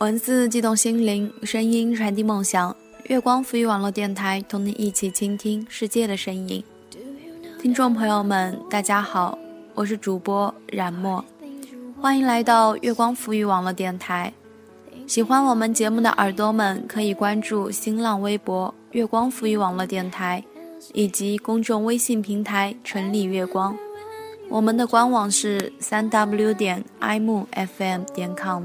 文字激动心灵，声音传递梦想。月光赋予网络电台，同你一起倾听世界的声音。听众朋友们，大家好，我是主播冉墨，欢迎来到月光赋予网络电台。喜欢我们节目的耳朵们，可以关注新浪微博“月光赋予网络电台”以及公众微信平台“纯理月光”。我们的官网是三 w 点 i m f m 点 com。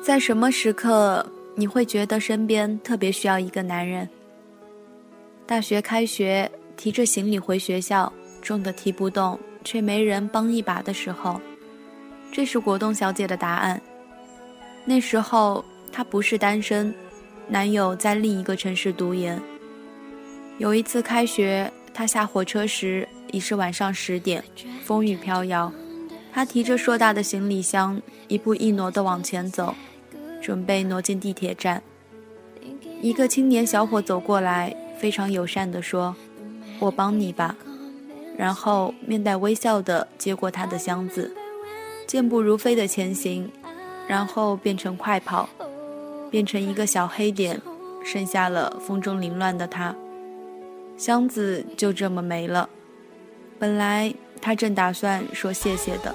在什么时刻你会觉得身边特别需要一个男人？大学开学，提着行李回学校，重的提不动，却没人帮一把的时候，这是果冻小姐的答案。那时候她不是单身，男友在另一个城市读研。有一次开学，她下火车时已是晚上十点，风雨飘摇，她提着硕大的行李箱，一步一挪地往前走。准备挪进地铁站，一个青年小伙走过来，非常友善地说：“我帮你吧。”然后面带微笑地接过他的箱子，健步如飞地前行，然后变成快跑，变成一个小黑点，剩下了风中凌乱的他。箱子就这么没了。本来他正打算说谢谢的。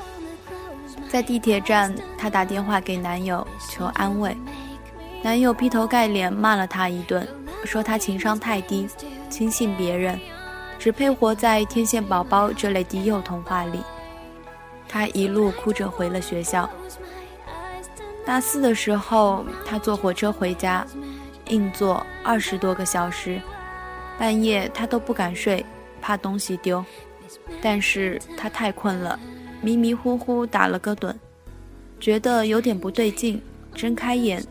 在地铁站，她打电话给男友求安慰，男友劈头盖脸骂了她一顿，说她情商太低，轻信别人，只配活在天线宝宝这类低幼童话里。她一路哭着回了学校。大四的时候，她坐火车回家，硬坐二十多个小时，半夜她都不敢睡，怕东西丢，但是她太困了。迷迷糊糊打了个盹，觉得有点不对劲，睁开眼，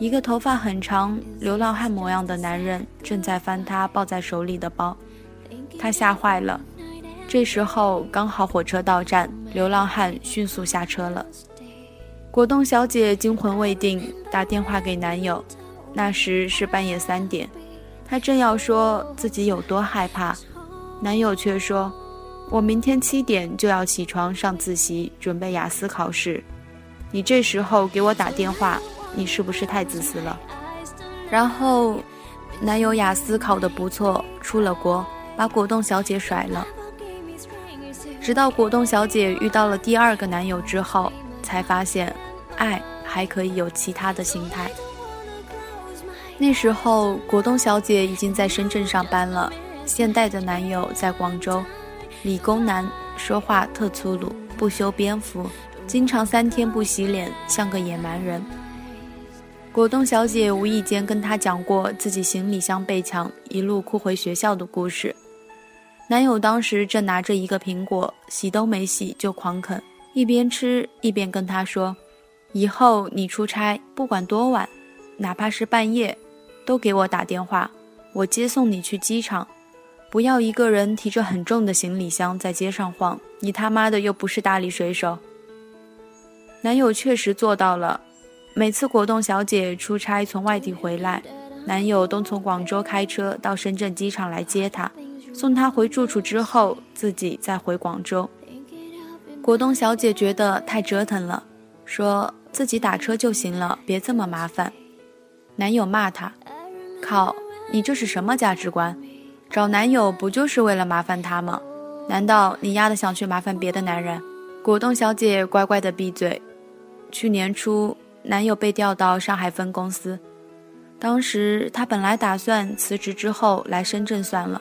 一个头发很长、流浪汉模样的男人正在翻他抱在手里的包，他吓坏了。这时候刚好火车到站，流浪汉迅速下车了。果冻小姐惊魂未定，打电话给男友，那时是半夜三点，她正要说自己有多害怕，男友却说。我明天七点就要起床上自习，准备雅思考试。你这时候给我打电话，你是不是太自私了？然后，男友雅思考得不错，出了国，把果冻小姐甩了。直到果冻小姐遇到了第二个男友之后，才发现，爱还可以有其他的心态。那时候，果冻小姐已经在深圳上班了，现代的男友在广州。理工男说话特粗鲁，不修边幅，经常三天不洗脸，像个野蛮人。果冻小姐无意间跟他讲过自己行李箱被抢，一路哭回学校的故事。男友当时正拿着一个苹果，洗都没洗就狂啃，一边吃一边跟他说：“以后你出差不管多晚，哪怕是半夜，都给我打电话，我接送你去机场。”不要一个人提着很重的行李箱在街上晃，你他妈的又不是大力水手。男友确实做到了，每次果冻小姐出差从外地回来，男友都从广州开车到深圳机场来接她，送她回住处之后，自己再回广州。果冻小姐觉得太折腾了，说自己打车就行了，别这么麻烦。男友骂她：“靠，你这是什么价值观？”找男友不就是为了麻烦他吗？难道你丫的想去麻烦别的男人？果冻小姐乖乖的闭嘴。去年初，男友被调到上海分公司，当时她本来打算辞职之后来深圳算了，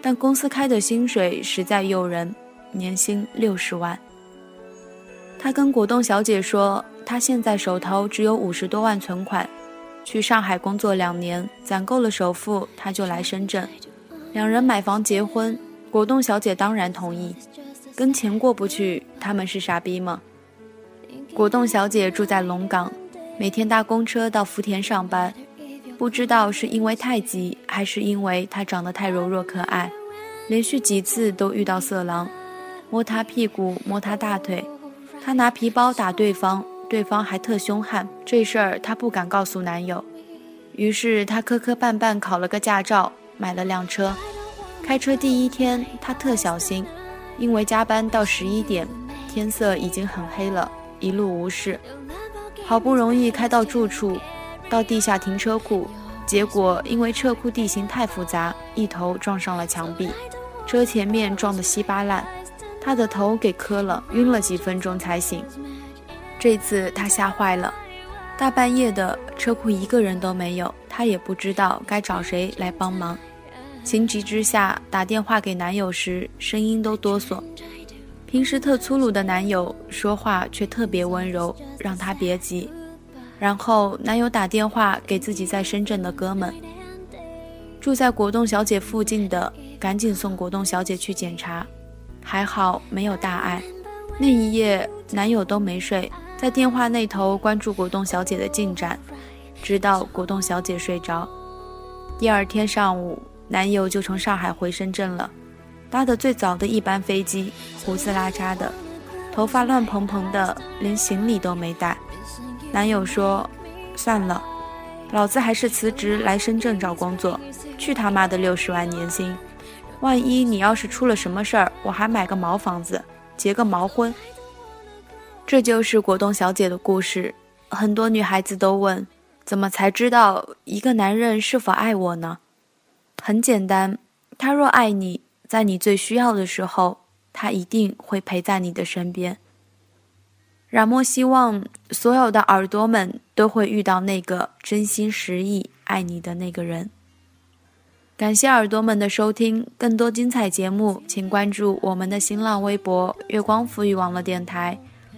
但公司开的薪水实在诱人，年薪六十万。她跟果冻小姐说，她现在手头只有五十多万存款，去上海工作两年，攒够了首付，她就来深圳。两人买房结婚，果冻小姐当然同意。跟钱过不去，他们是傻逼吗？果冻小姐住在龙岗，每天搭公车到福田上班。不知道是因为太急，还是因为她长得太柔弱可爱，连续几次都遇到色狼，摸她屁股，摸她大腿。她拿皮包打对方，对方还特凶悍。这事儿她不敢告诉男友，于是她磕磕绊绊考了个驾照。买了辆车，开车第一天他特小心，因为加班到十一点，天色已经很黑了，一路无事。好不容易开到住处，到地下停车库，结果因为车库地形太复杂，一头撞上了墙壁，车前面撞得稀巴烂，他的头给磕了，晕了几分钟才醒。这次他吓坏了，大半夜的车库一个人都没有，他也不知道该找谁来帮忙。情急之下打电话给男友时，声音都哆嗦。平时特粗鲁的男友说话却特别温柔，让她别急。然后男友打电话给自己在深圳的哥们，住在果冻小姐附近的，赶紧送果冻小姐去检查。还好没有大碍。那一夜男友都没睡，在电话那头关注果冻小姐的进展，直到果冻小姐睡着。第二天上午，男友就从上海回深圳了。搭的最早的一班飞机，胡子拉碴的，头发乱蓬蓬的，连行李都没带。男友说：“算了，老子还是辞职来深圳找工作。去他妈的六十万年薪！万一你要是出了什么事儿，我还买个毛房子，结个毛婚。”这就是果冻小姐的故事。很多女孩子都问：怎么才知道一个男人是否爱我呢？很简单，他若爱你。在你最需要的时候，他一定会陪在你的身边。冉墨希望所有的耳朵们都会遇到那个真心实意爱你的那个人。感谢耳朵们的收听，更多精彩节目，请关注我们的新浪微博“月光赋予网络电台”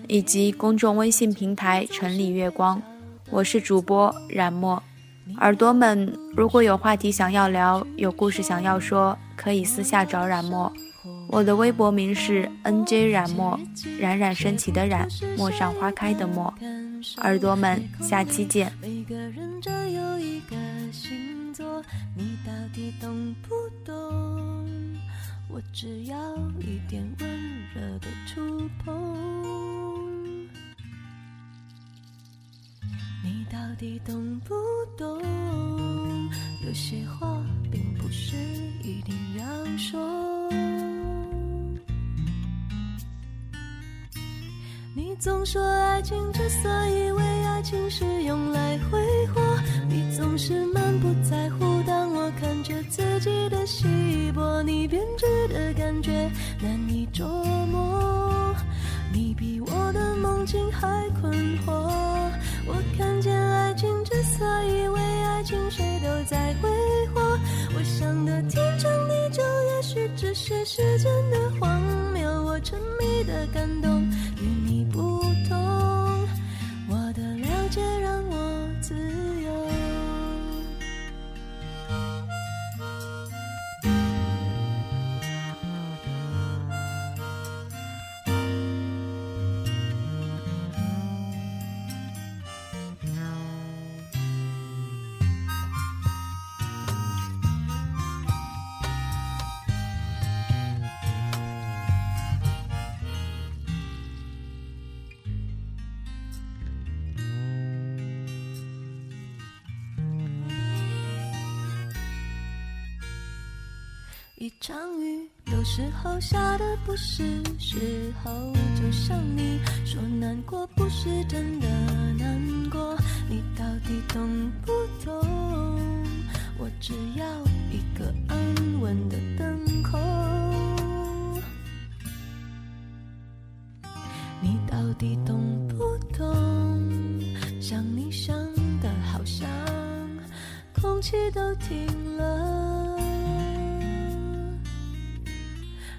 以及公众微信平台“城里月光”。我是主播冉墨。耳朵们，如果有话题想要聊，有故事想要说，可以私下找冉墨。我的微博名是 N J 冉墨，冉冉升起的冉，陌上花开的陌。耳朵们，下期见。你到底懂不懂我只要一点温热的触碰。到底懂不懂？有些话并不是一定要说。你总说爱情之所以为爱情是用来挥霍，你总是满不在乎。当我看着自己的稀薄，你编织的感觉难以捉摸。你比我的梦境还困惑。我看见爱情之所以为爱情，谁都在挥霍。我想的天长地久，也许只是时间的荒谬。我沉迷的感动一场雨，有时候下的不是时候。就像你说难过不是真的难过，你到底懂不懂？我只要一个安稳的等候。你到底懂不懂？想你想的好像空气都停了。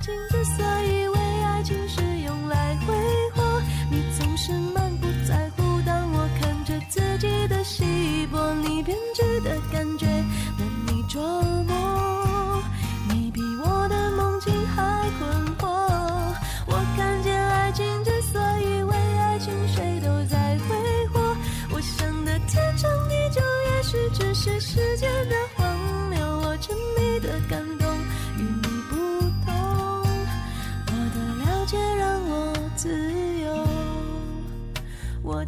情之所以为爱情是用来挥霍，你总是满不在乎。当我看着自己的稀薄，你编织的感觉难以捉摸。你比我的梦境还困惑。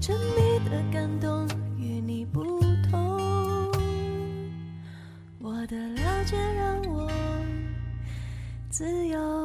沉迷的感动与你不同，我的了解让我自由。